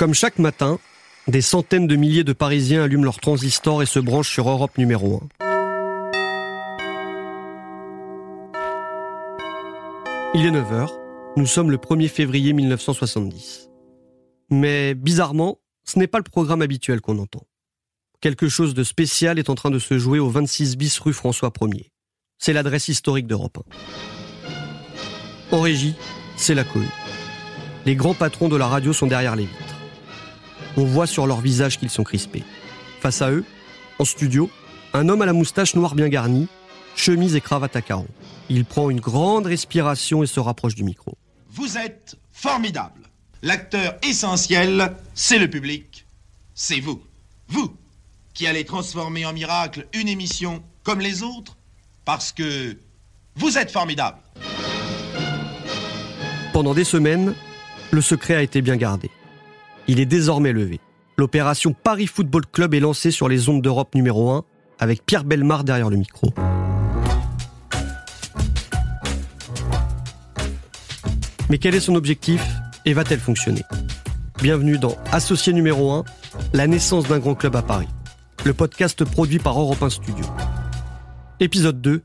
Comme chaque matin, des centaines de milliers de Parisiens allument leur transistor et se branchent sur Europe numéro 1. Il est 9h, nous sommes le 1er février 1970. Mais bizarrement, ce n'est pas le programme habituel qu'on entend. Quelque chose de spécial est en train de se jouer au 26 bis rue François 1er. C'est l'adresse historique d'Europe 1. En régie, c'est la cohue. Les grands patrons de la radio sont derrière les vitres. On voit sur leur visage qu'ils sont crispés. Face à eux, en studio, un homme à la moustache noire bien garnie, chemise et cravate à carreaux. Il prend une grande respiration et se rapproche du micro. Vous êtes formidable. L'acteur essentiel, c'est le public. C'est vous. Vous, qui allez transformer en miracle une émission comme les autres, parce que vous êtes formidable. Pendant des semaines, le secret a été bien gardé. Il est désormais levé. L'opération Paris Football Club est lancée sur les ondes d'Europe numéro 1 avec Pierre Belmar derrière le micro. Mais quel est son objectif et va-t-elle fonctionner? Bienvenue dans Associé numéro 1, la naissance d'un grand club à Paris. Le podcast produit par Europe 1 Studio. Épisode 2,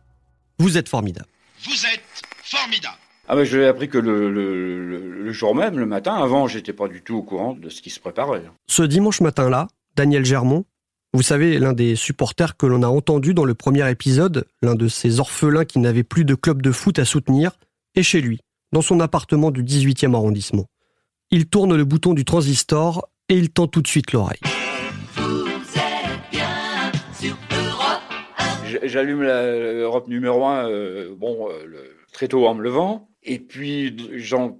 vous êtes formidable. Vous êtes formidable. Ah ben, je l'ai appris que le, le, le, jour même, le matin. Avant, j'étais pas du tout au courant de ce qui se préparait. Ce dimanche matin-là, Daniel Germont, vous savez, l'un des supporters que l'on a entendu dans le premier épisode, l'un de ces orphelins qui n'avaient plus de club de foot à soutenir, est chez lui, dans son appartement du 18e arrondissement. Il tourne le bouton du transistor et il tend tout de suite l'oreille. J'allume l'Europe numéro 1 euh, bon, euh, très tôt en me levant. Et puis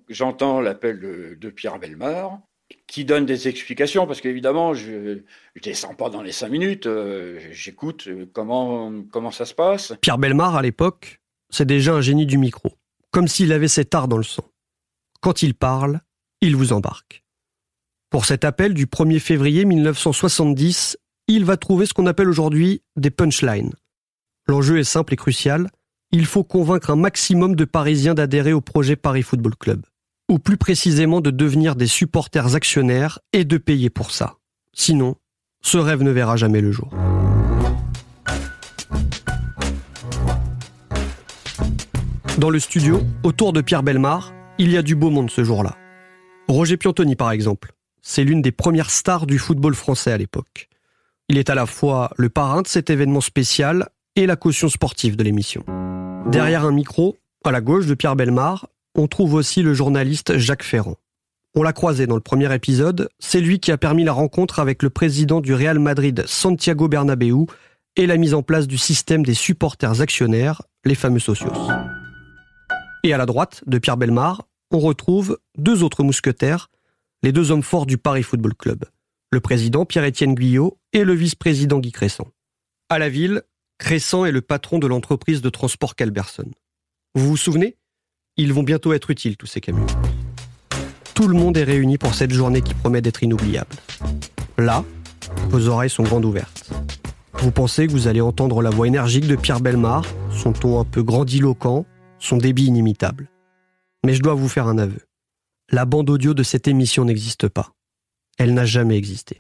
j'entends l'appel de, Pierre Belmar qui donne des explications parce qu'évidemment je ne descends pas dans les cinq minutes, euh, j'écoute euh, comment, comment ça se passe. Pierre Belmar à l'époque, c'est déjà un génie du micro, comme s'il avait cet art dans le sang. Quand il parle, il vous embarque. Pour cet appel du 1er février 1970, il va trouver ce qu'on appelle aujourd'hui des punchlines. L'enjeu est simple et crucial, il faut convaincre un maximum de Parisiens d'adhérer au projet Paris Football Club, ou plus précisément de devenir des supporters actionnaires et de payer pour ça. Sinon, ce rêve ne verra jamais le jour. Dans le studio, autour de Pierre Belmar, il y a du beau monde ce jour-là. Roger Piantoni, par exemple. C'est l'une des premières stars du football français à l'époque. Il est à la fois le parrain de cet événement spécial et la caution sportive de l'émission. Derrière un micro, à la gauche de Pierre Belmar, on trouve aussi le journaliste Jacques Ferrand. On l'a croisé dans le premier épisode, c'est lui qui a permis la rencontre avec le président du Real Madrid Santiago Bernabéu et la mise en place du système des supporters actionnaires, les fameux socios. Et à la droite de Pierre Belmar, on retrouve deux autres mousquetaires, les deux hommes forts du Paris Football Club, le président Pierre-Étienne Guyot et le vice-président Guy Cresson. À la ville, Crescent est le patron de l'entreprise de transport Calberson. Vous vous souvenez? Ils vont bientôt être utiles, tous ces camions. Tout le monde est réuni pour cette journée qui promet d'être inoubliable. Là, vos oreilles sont grandes ouvertes. Vous pensez que vous allez entendre la voix énergique de Pierre Belmar, son ton un peu grandiloquent, son débit inimitable. Mais je dois vous faire un aveu. La bande audio de cette émission n'existe pas. Elle n'a jamais existé.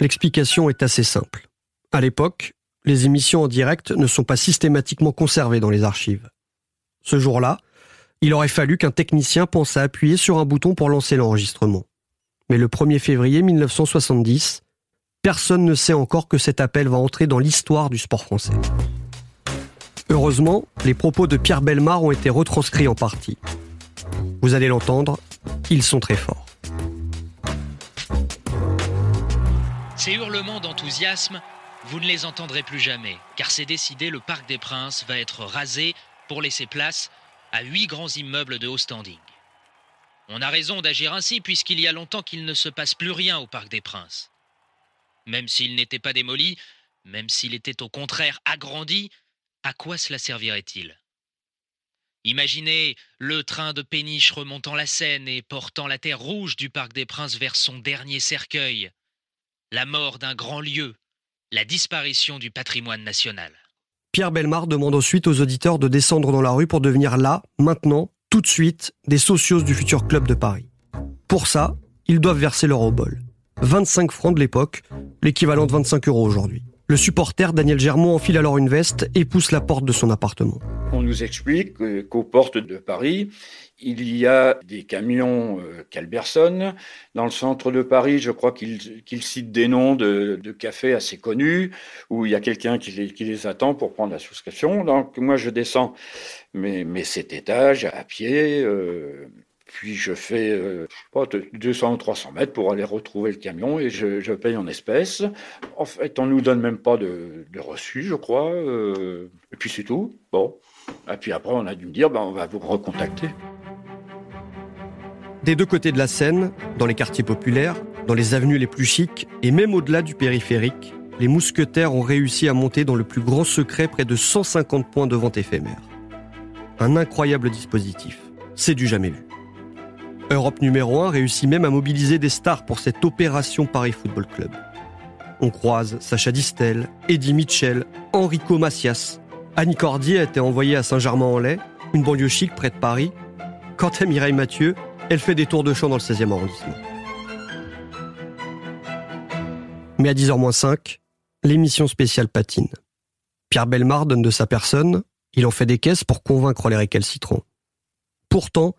L'explication est assez simple. À l'époque, les émissions en direct ne sont pas systématiquement conservées dans les archives. Ce jour-là, il aurait fallu qu'un technicien pense à appuyer sur un bouton pour lancer l'enregistrement. Mais le 1er février 1970, personne ne sait encore que cet appel va entrer dans l'histoire du sport français. Heureusement, les propos de Pierre Belmar ont été retranscrits en partie. Vous allez l'entendre, ils sont très forts. Ces hurlements d'enthousiasme vous ne les entendrez plus jamais, car c'est décidé, le Parc des Princes va être rasé pour laisser place à huit grands immeubles de haut standing. On a raison d'agir ainsi puisqu'il y a longtemps qu'il ne se passe plus rien au Parc des Princes. Même s'il n'était pas démoli, même s'il était au contraire agrandi, à quoi cela servirait-il? Imaginez le train de péniche remontant la Seine et portant la terre rouge du Parc des Princes vers son dernier cercueil. La mort d'un grand lieu, la disparition du patrimoine national. Pierre Belmar demande ensuite aux auditeurs de descendre dans la rue pour devenir là, maintenant, tout de suite, des socios du futur club de Paris. Pour ça, ils doivent verser leur obol. 25 francs de l'époque, l'équivalent de 25 euros aujourd'hui. Le supporter Daniel Germont enfile alors une veste et pousse la porte de son appartement. On nous explique qu'aux portes de Paris, il y a des camions euh, Dans le centre de Paris, je crois qu'il cite des noms de, cafés assez connus où il y a quelqu'un qui, les, attend pour prendre la souscription. Donc moi, je descends mes, mes sept étages à pied. Euh, puis je fais euh, pas, 200 ou 300 mètres pour aller retrouver le camion et je, paye en espèces. En fait, on nous donne même pas de, reçu, je crois. Euh, et puis c'est tout. Bon. Et puis après, on a dû me dire, ben, on va vous recontacter. Des deux côtés de la Seine, dans les quartiers populaires, dans les avenues les plus chics et même au-delà du périphérique, les mousquetaires ont réussi à monter dans le plus grand secret près de 150 points de vente éphémères. Un incroyable dispositif. C'est du jamais vu. Europe numéro 1 réussit même à mobiliser des stars pour cette opération Paris Football Club. On croise Sacha Distel, Eddie Mitchell, Enrico Macias. Annie Cordier a été envoyée à Saint-Germain-en-Laye, une banlieue chic près de Paris. Quant à Mireille Mathieu, elle fait des tours de chant dans le 16e arrondissement. Mais à 10h-5, l'émission spéciale patine. Pierre Belmar donne de sa personne, il en fait des caisses pour convaincre les récalcitrants. Pourtant,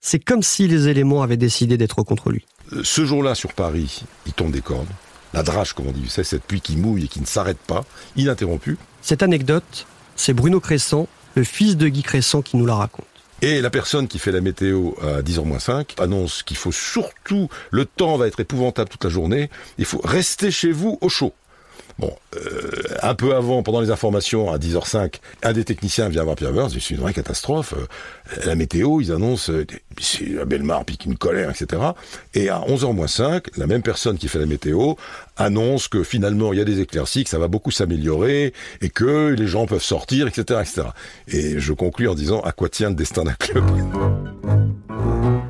c'est comme si les éléments avaient décidé d'être contre lui. Euh, ce jour-là, sur Paris, il tombe des cordes. La drache, comme on dit, c'est cette pluie qui mouille et qui ne s'arrête pas, ininterrompue. Cette anecdote, c'est Bruno Crescent, le fils de Guy Crescent, qui nous la raconte. Et la personne qui fait la météo à 10h-5 annonce qu'il faut surtout, le temps va être épouvantable toute la journée, il faut rester chez vous au chaud. Bon, euh, un peu avant, pendant les informations, à 10h05, un des techniciens vient voir Pierre Burns, c'est une vraie catastrophe. Euh, la météo, ils annoncent, euh, c'est la belle-mare pique une colère, etc. Et à 11h-5, la même personne qui fait la météo annonce que finalement, il y a des éclaircies, que ça va beaucoup s'améliorer, et que les gens peuvent sortir, etc., etc. Et je conclus en disant, à quoi tient le destin d'un club?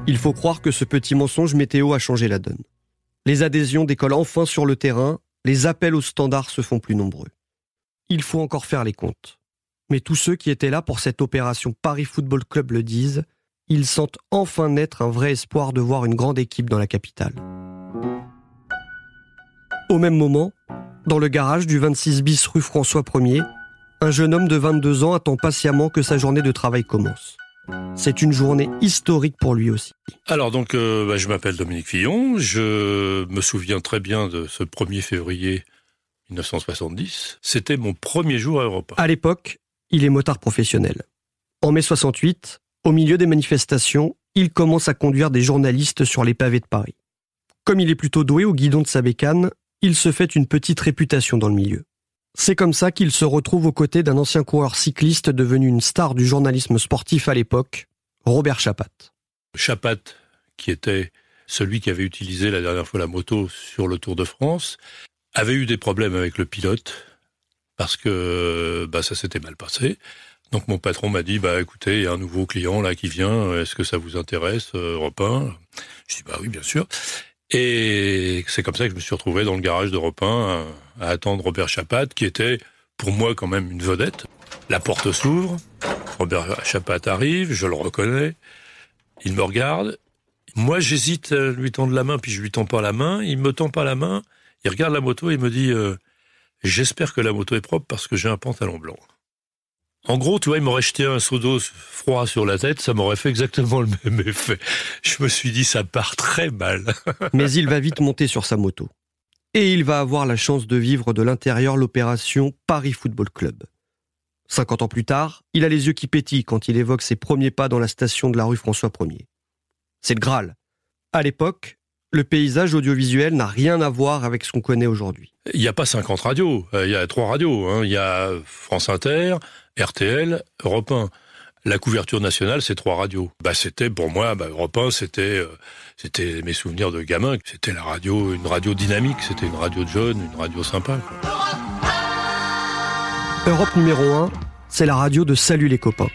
Il faut croire que ce petit mensonge météo a changé la donne. Les adhésions décollent enfin sur le terrain les appels au standard se font plus nombreux. Il faut encore faire les comptes. Mais tous ceux qui étaient là pour cette opération Paris Football Club le disent, ils sentent enfin naître un vrai espoir de voir une grande équipe dans la capitale. Au même moment, dans le garage du 26 bis rue François 1er, un jeune homme de 22 ans attend patiemment que sa journée de travail commence. C'est une journée historique pour lui aussi. Alors donc, euh, bah, je m'appelle Dominique Fillon. Je me souviens très bien de ce 1er février 1970. C'était mon premier jour à Europa. À l'époque, il est motard professionnel. En mai 68, au milieu des manifestations, il commence à conduire des journalistes sur les pavés de Paris. Comme il est plutôt doué au guidon de sa bécane, il se fait une petite réputation dans le milieu. C'est comme ça qu'il se retrouve aux côtés d'un ancien coureur cycliste devenu une star du journalisme sportif à l'époque, Robert Chapat. Chapat, qui était celui qui avait utilisé la dernière fois la moto sur le Tour de France, avait eu des problèmes avec le pilote parce que bah, ça s'était mal passé. Donc mon patron m'a dit bah écoutez, il y a un nouveau client là qui vient, est-ce que ça vous intéresse euh, Europe 1 Je dis bah oui bien sûr. Et c'est comme ça que je me suis retrouvé dans le garage d'Europe 1 à, attendre Robert Chapat, qui était pour moi quand même une vedette. La porte s'ouvre, Robert Chapat arrive, je le reconnais, il me regarde. Moi, j'hésite à lui tendre la main, puis je lui tends pas la main. Il me tend pas la main. Il regarde la moto et il me dit euh, J'espère que la moto est propre parce que j'ai un pantalon blanc. En gros, tu vois, il m'aurait jeté un seau d'eau froid sur la tête, ça m'aurait fait exactement le même effet. Je me suis dit, ça part très mal. Mais il va vite monter sur sa moto. Et il va avoir la chance de vivre de l'intérieur l'opération Paris Football Club. 50 ans plus tard, il a les yeux qui pétillent quand il évoque ses premiers pas dans la station de la rue François 1er. C'est le Graal. À l'époque, le paysage audiovisuel n'a rien à voir avec ce qu'on connaît aujourd'hui. Il n'y a pas 50 radios, euh, il y a trois radios. Hein. Il y a France Inter, RTL, Europe 1. La couverture nationale, c'est trois radios. Bah, c'était pour moi, bah, Europe 1, c'était, euh, c'était mes souvenirs de gamin. C'était la radio, une radio dynamique. C'était une radio de jeunes, une radio sympa. Europe numéro 1, c'est la radio de Salut les copains.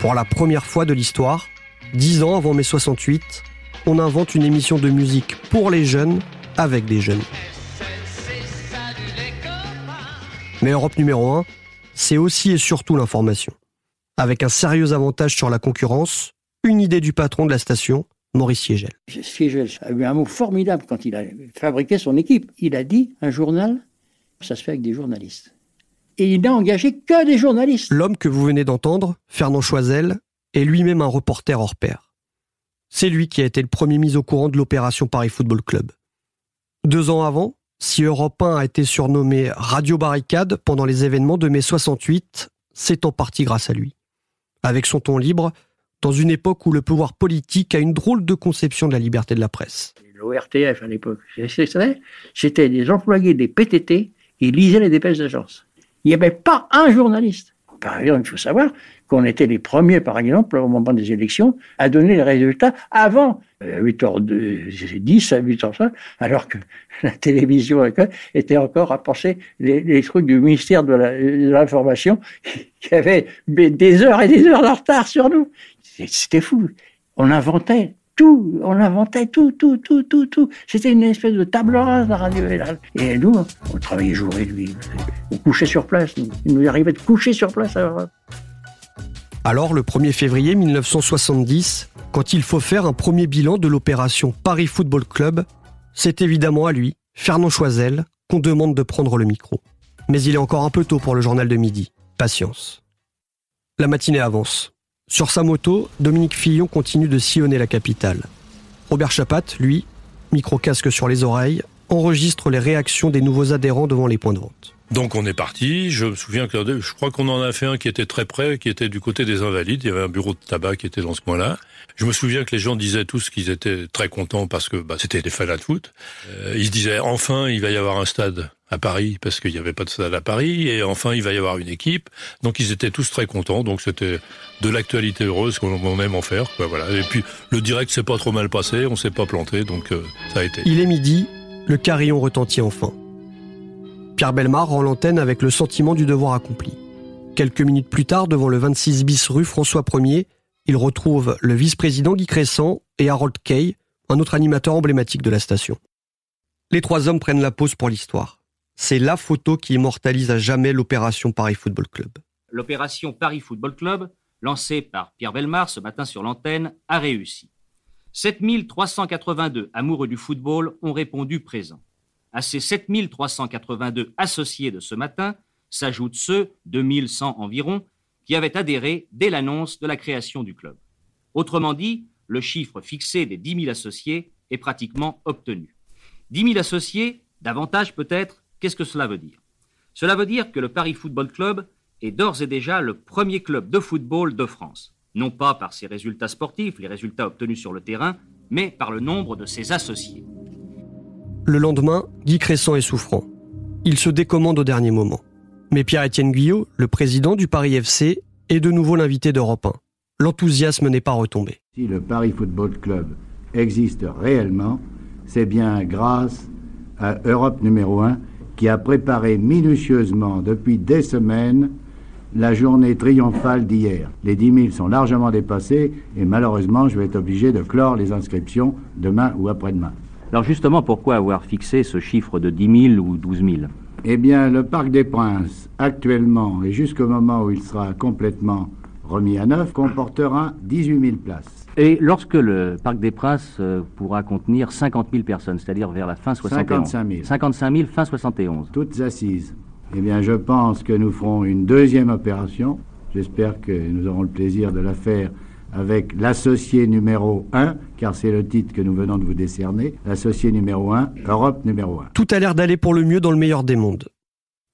Pour la première fois de l'histoire, dix ans avant mai 68, on invente une émission de musique pour les jeunes avec des jeunes. Mais Europe numéro 1, c'est aussi et surtout l'information. Avec un sérieux avantage sur la concurrence, une idée du patron de la station, Maurice Siegel. Siegel a eu un mot formidable quand il a fabriqué son équipe. Il a dit un journal, ça se fait avec des journalistes. Et il n'a engagé que des journalistes. L'homme que vous venez d'entendre, Fernand Choisel, est lui-même un reporter hors pair. C'est lui qui a été le premier mis au courant de l'opération Paris Football Club. Deux ans avant, si Europe 1 a été surnommé Radio Barricade pendant les événements de mai 68, c'est en partie grâce à lui. Avec son ton libre, dans une époque où le pouvoir politique a une drôle de conception de la liberté de la presse. L'ORTF à l'époque, c'était des employés des PTT qui lisaient les dépêches d'agence. Il n'y avait pas un journaliste. Par exemple, il faut savoir qu'on était les premiers, par exemple, au moment des élections, à donner les résultats avant 8h10 à 8h05, alors que la télévision était encore à penser les, trucs du ministère de l'Information qui avait des heures et des heures de retard sur nous. C'était fou. On inventait tout, on inventait tout, tout, tout, tout, tout. C'était une espèce de table rase, la radio. Et nous, on travaillait jour et nuit. On couchait sur place. Il nous arrivait de coucher sur place. Alors, le 1er février 1970, quand il faut faire un premier bilan de l'opération Paris Football Club, c'est évidemment à lui, Fernand Choisel, qu'on demande de prendre le micro. Mais il est encore un peu tôt pour le journal de midi. Patience. La matinée avance. Sur sa moto, Dominique Fillon continue de sillonner la capitale. Robert Chapat, lui, micro-casque sur les oreilles, enregistre les réactions des nouveaux adhérents devant les points de vente. Donc on est parti. Je me souviens que je crois qu'on en a fait un qui était très près, qui était du côté des Invalides. Il y avait un bureau de tabac qui était dans ce coin-là. Je me souviens que les gens disaient tous qu'ils étaient très contents parce que bah, c'était des fans de foot. Euh, ils se disaient enfin il va y avoir un stade à Paris parce qu'il n'y avait pas de stade à Paris et enfin il va y avoir une équipe. Donc ils étaient tous très contents. Donc c'était de l'actualité heureuse qu'on aime en faire. voilà. Et puis le direct s'est pas trop mal passé, on s'est pas planté, donc euh, ça a été. Il est midi, le carillon retentit enfin. Pierre Belmar rend l'antenne avec le sentiment du devoir accompli. Quelques minutes plus tard, devant le 26 bis rue François 1er, il retrouve le vice-président Guy Crescent et Harold Kay, un autre animateur emblématique de la station. Les trois hommes prennent la pause pour l'histoire. C'est la photo qui immortalise à jamais l'opération Paris Football Club. L'opération Paris Football Club, lancée par Pierre Belmar ce matin sur l'antenne, a réussi. 7382 amoureux du football ont répondu présent. À ces 7382 associés de ce matin s'ajoutent ceux, 2100 environ, qui avaient adhéré dès l'annonce de la création du club. Autrement dit, le chiffre fixé des 10 000 associés est pratiquement obtenu. 10 000 associés, davantage peut-être, qu'est-ce que cela veut dire? Cela veut dire que le Paris Football Club est d'ores et déjà le premier club de football de France, non pas par ses résultats sportifs, les résultats obtenus sur le terrain, mais par le nombre de ses associés. Le lendemain, Guy Crescent est souffrant. Il se décommande au dernier moment. Mais Pierre-Étienne Guyot, le président du Paris FC, est de nouveau l'invité d'Europe 1. L'enthousiasme n'est pas retombé. Si le Paris Football Club existe réellement, c'est bien grâce à Europe numéro 1 qui a préparé minutieusement depuis des semaines la journée triomphale d'hier. Les 10 000 sont largement dépassés et malheureusement je vais être obligé de clore les inscriptions demain ou après-demain. Alors justement, pourquoi avoir fixé ce chiffre de 10 000 ou 12 000 Eh bien, le Parc des Princes, actuellement et jusqu'au moment où il sera complètement remis à neuf, comportera 18 000 places. Et lorsque le Parc des Princes euh, pourra contenir 50 000 personnes, c'est-à-dire vers la fin 71 55 000. 55 000 fin 71. Toutes assises. Eh bien, je pense que nous ferons une deuxième opération. J'espère que nous aurons le plaisir de la faire avec l'associé numéro 1, car c'est le titre que nous venons de vous décerner, l'associé numéro 1, Europe numéro 1. Tout a l'air d'aller pour le mieux dans le meilleur des mondes.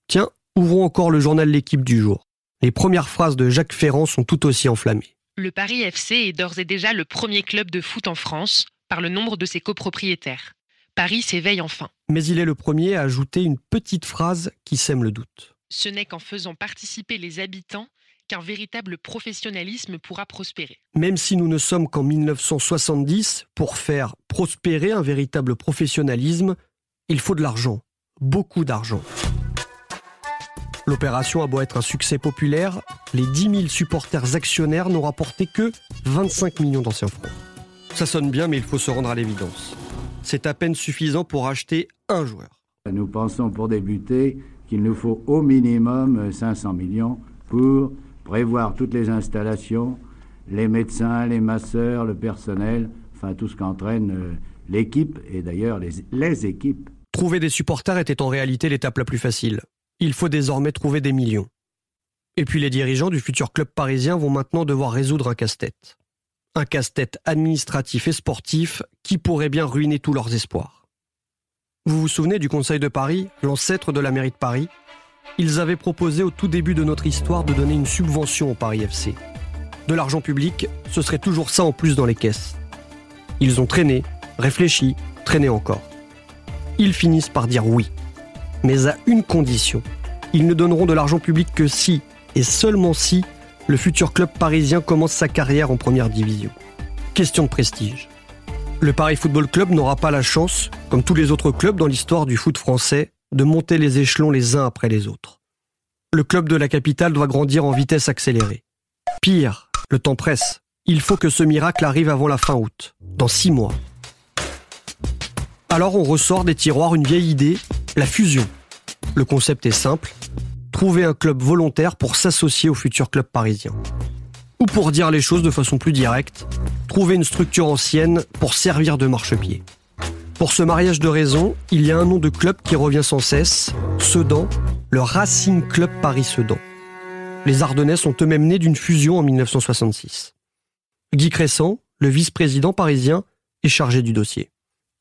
Tiens, ouvrons encore le journal L'équipe du jour. Les premières phrases de Jacques Ferrand sont tout aussi enflammées. Le Paris FC est d'ores et déjà le premier club de foot en France par le nombre de ses copropriétaires. Paris s'éveille enfin. Mais il est le premier à ajouter une petite phrase qui sème le doute. Ce n'est qu'en faisant participer les habitants qu'un véritable professionnalisme pourra prospérer. Même si nous ne sommes qu'en 1970, pour faire prospérer un véritable professionnalisme, il faut de l'argent, beaucoup d'argent. L'opération a beau être un succès populaire, les 10 000 supporters actionnaires n'ont rapporté que 25 millions d'anciens francs. Ça sonne bien, mais il faut se rendre à l'évidence. C'est à peine suffisant pour acheter un joueur. Nous pensons pour débuter qu'il nous faut au minimum 500 millions pour prévoir toutes les installations, les médecins, les masseurs, le personnel, enfin tout ce qu'entraîne euh, l'équipe et d'ailleurs les, les équipes. Trouver des supporters était en réalité l'étape la plus facile. Il faut désormais trouver des millions. Et puis les dirigeants du futur club parisien vont maintenant devoir résoudre un casse-tête. Un casse-tête administratif et sportif qui pourrait bien ruiner tous leurs espoirs. Vous vous souvenez du Conseil de Paris, l'ancêtre de la mairie de Paris? Ils avaient proposé au tout début de notre histoire de donner une subvention au Paris FC. De l'argent public, ce serait toujours ça en plus dans les caisses. Ils ont traîné, réfléchi, traîné encore. Ils finissent par dire oui. Mais à une condition. Ils ne donneront de l'argent public que si, et seulement si, le futur club parisien commence sa carrière en première division. Question de prestige. Le Paris Football Club n'aura pas la chance, comme tous les autres clubs dans l'histoire du foot français, de monter les échelons les uns après les autres. Le club de la capitale doit grandir en vitesse accélérée. Pire, le temps presse. Il faut que ce miracle arrive avant la fin août, dans six mois. Alors on ressort des tiroirs une vieille idée, la fusion. Le concept est simple, trouver un club volontaire pour s'associer au futur club parisien. Ou pour dire les choses de façon plus directe, trouver une structure ancienne pour servir de marchepied. Pour ce mariage de raison, il y a un nom de club qui revient sans cesse, Sedan, le Racing Club Paris-Sedan. Les Ardennais sont eux-mêmes nés d'une fusion en 1966. Guy Crescent, le vice-président parisien, est chargé du dossier.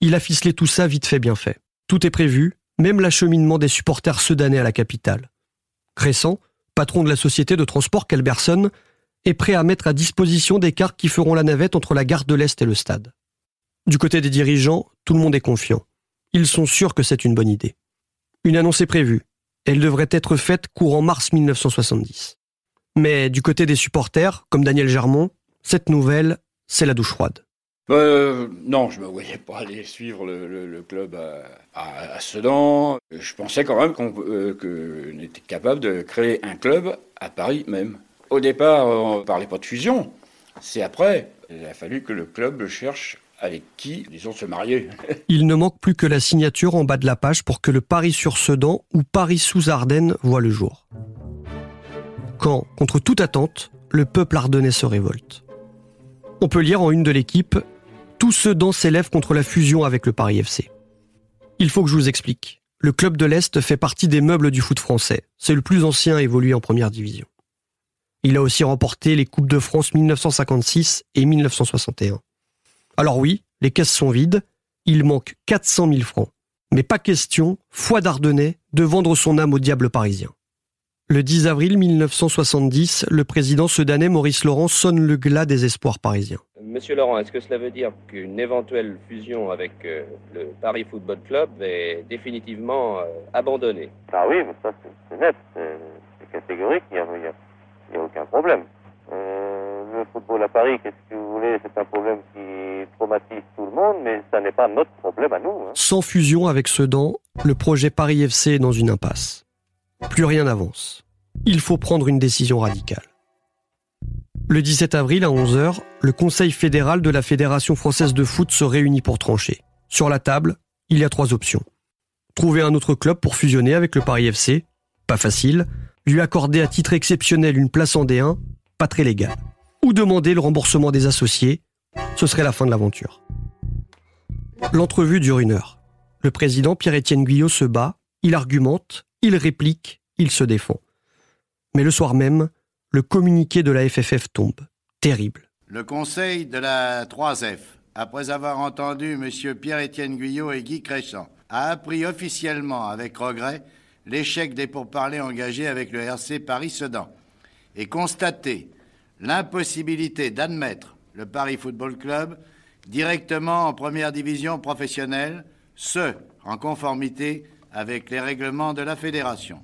Il a ficelé tout ça vite fait bien fait. Tout est prévu, même l'acheminement des supporters sedanais à la capitale. Crescent, patron de la société de transport Kelberson, est prêt à mettre à disposition des cars qui feront la navette entre la gare de l'Est et le stade. Du côté des dirigeants, tout le monde est confiant. Ils sont sûrs que c'est une bonne idée. Une annonce est prévue. Elle devrait être faite courant mars 1970. Mais du côté des supporters, comme Daniel Germont, cette nouvelle, c'est la douche froide. Euh, non, je me voyais pas aller suivre le, club à, Sedan. Je pensais quand même qu'on euh, était capable de créer un club à Paris même. Au départ, on ne parlait pas de fusion. C'est après. Il a fallu que le club cherche avec qui, disons, se marier. Il ne manque plus que la signature en bas de la page pour que le Paris sur Sedan ou Paris sous Ardennes voit le jour. Quand, contre toute attente, le peuple ardennais se révolte. On peut lire en une de l'équipe Tout Sedan s'élève contre la fusion avec le Paris FC. Il faut que je vous explique. Le club de l'Est fait partie des meubles du foot français. C'est le plus ancien à évoluer en première division. Il a aussi remporté les Coupes de France 1956 et 1961. Alors oui, les caisses sont vides, il manque 400 000 francs. Mais pas question, foi d'Ardennais, de vendre son âme au diable parisien. Le 10 avril 1970, le président sudanais Maurice Laurent sonne le glas des espoirs parisiens. Monsieur Laurent, est-ce que cela veut dire qu'une éventuelle fusion avec euh, le Paris Football Club est définitivement euh, abandonnée? Ah oui, mais ça c'est net, c'est catégorique, il n'y a, aucun problème. Euh, le football à Paris, qu'est-ce que vous voulez, c'est un problème qui traumatise tout le monde, mais ça n'est pas notre problème à nous. Hein. Sans fusion avec Sedan, le projet Paris FC est dans une impasse. Plus rien n'avance. Il faut prendre une décision radicale. Le 17 avril à 11h, le Conseil fédéral de la Fédération française de foot se réunit pour trancher. Sur la table, il y a trois options. Trouver un autre club pour fusionner avec le Paris FC, pas facile. Lui accorder à titre exceptionnel une place en D1, pas très légal. Ou demander le remboursement des associés, ce serait la fin de l'aventure. L'entrevue dure une heure. Le président Pierre-Étienne Guyot se bat, il argumente, il réplique, il se défend. Mais le soir même, le communiqué de la FFF tombe. Terrible. Le conseil de la 3F, après avoir entendu M. Pierre-Étienne Guyot et Guy Crescent, a appris officiellement, avec regret, l'échec des pourparlers engagés avec le RC Paris-Sedan et constaté l'impossibilité d'admettre le Paris Football Club directement en première division professionnelle, ce, en conformité avec les règlements de la fédération.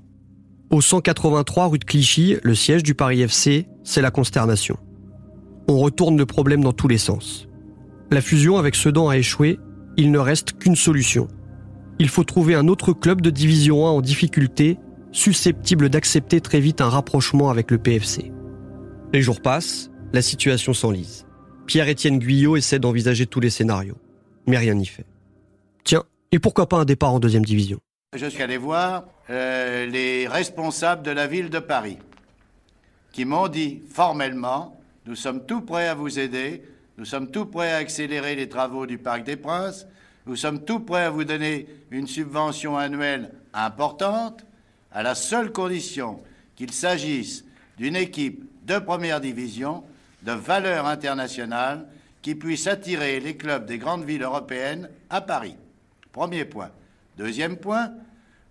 Au 183 rue de Clichy, le siège du Paris FC, c'est la consternation. On retourne le problème dans tous les sens. La fusion avec Sedan a échoué, il ne reste qu'une solution. Il faut trouver un autre club de division 1 en difficulté, susceptible d'accepter très vite un rapprochement avec le PFC. Les jours passent, la situation s'enlise. Pierre-Étienne Guyot essaie d'envisager tous les scénarios, mais rien n'y fait. Tiens, et pourquoi pas un départ en deuxième division? Je suis allé voir euh, les responsables de la ville de Paris, qui m'ont dit formellement, nous sommes tout prêts à vous aider, Nous sommes tout prêts à accélérer les travaux du Parc des Princes. Nous sommes tout prêts à vous donner une subvention annuelle importante, à la seule condition qu'il s'agisse d'une équipe de première division de valeur internationale qui puisse attirer les clubs des grandes villes européennes à Paris. Premier point. Deuxième point,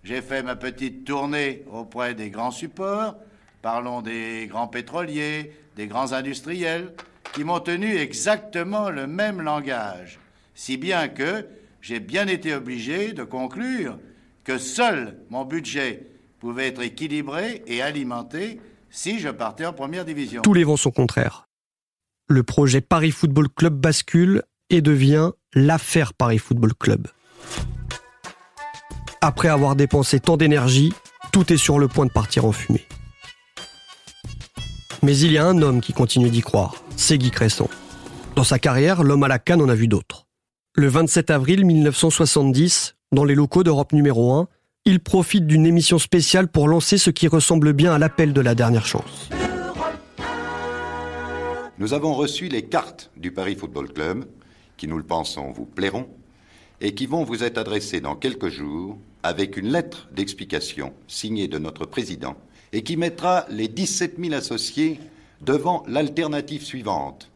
j'ai fait ma petite tournée auprès des grands supports. Parlons des grands pétroliers, des grands industriels, qui m'ont tenu exactement le même langage. Si bien que j'ai bien été obligé de conclure que seul mon budget pouvait être équilibré et alimenté si je partais en première division. Tous les vents sont contraires. Le projet Paris Football Club bascule et devient l'affaire Paris Football Club. Après avoir dépensé tant d'énergie, tout est sur le point de partir en fumée. Mais il y a un homme qui continue d'y croire, c'est Guy Cresson. Dans sa carrière, l'homme à la canne en a vu d'autres. Le 27 avril 1970, dans les locaux d'Europe numéro 1, il profite d'une émission spéciale pour lancer ce qui ressemble bien à l'appel de la dernière chance. Nous avons reçu les cartes du Paris Football Club, qui nous le pensons vous plairont, et qui vont vous être adressées dans quelques jours avec une lettre d'explication signée de notre président et qui mettra les 17 000 associés devant l'alternative suivante.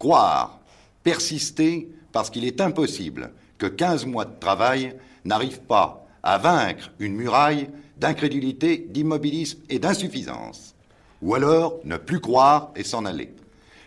Croire, persister, parce qu'il est impossible que 15 mois de travail n'arrivent pas à vaincre une muraille d'incrédulité, d'immobilisme et d'insuffisance. Ou alors ne plus croire et s'en aller.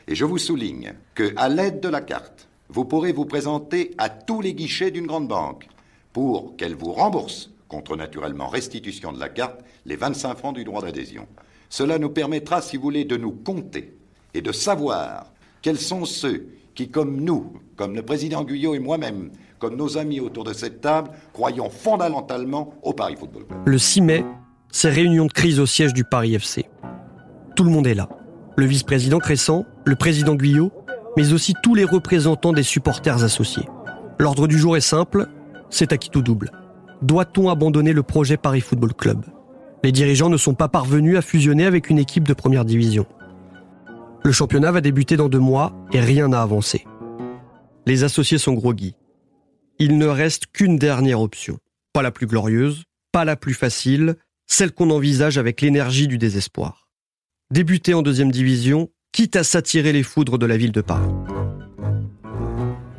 Et je vous souligne que, à l'aide de la carte, vous pourrez vous présenter à tous les guichets d'une grande banque pour qu'elle vous rembourse, contre naturellement restitution de la carte, les 25 francs du droit d'adhésion. Cela nous permettra, si vous voulez, de nous compter et de savoir quels sont ceux qui, comme nous, comme le président Guyot et moi-même, comme nos amis autour de cette table, croyons fondamentalement au Paris Football Club. Le 6 mai, c'est réunion de crise au siège du Paris FC. Tout le monde est là. Le vice-président Crescent, le président Guyot, mais aussi tous les représentants des supporters associés. L'ordre du jour est simple, c'est à qui tout double. Doit-on abandonner le projet Paris Football Club? Les dirigeants ne sont pas parvenus à fusionner avec une équipe de première division. Le championnat va débuter dans deux mois et rien n'a avancé. Les associés sont groggy. Il ne reste qu'une dernière option. Pas la plus glorieuse, pas la plus facile, celle qu'on envisage avec l'énergie du désespoir. Débuter en deuxième division, quitte à s'attirer les foudres de la ville de Paris.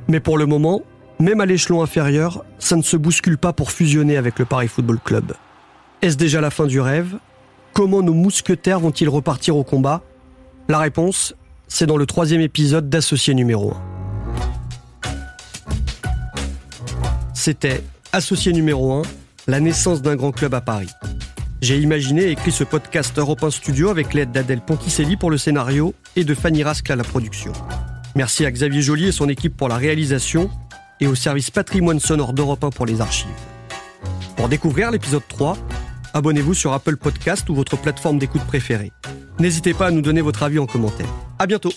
Mais pour le moment, même à l'échelon inférieur, ça ne se bouscule pas pour fusionner avec le Paris Football Club. Est-ce déjà la fin du rêve? Comment nos mousquetaires vont-ils repartir au combat? La réponse, c'est dans le troisième épisode d'Associé numéro 1. C'était Associé numéro 1, la naissance d'un grand club à Paris. J'ai imaginé et écrit ce podcast Europe 1 Studio avec l'aide d'Adèle Ponticelli pour le scénario et de Fanny Rascle à la production. Merci à Xavier Joly et son équipe pour la réalisation et au service patrimoine sonore d'Europe 1 pour les archives. Pour découvrir l'épisode 3, abonnez-vous sur Apple Podcast ou votre plateforme d'écoute préférée. N'hésitez pas à nous donner votre avis en commentaire. À bientôt!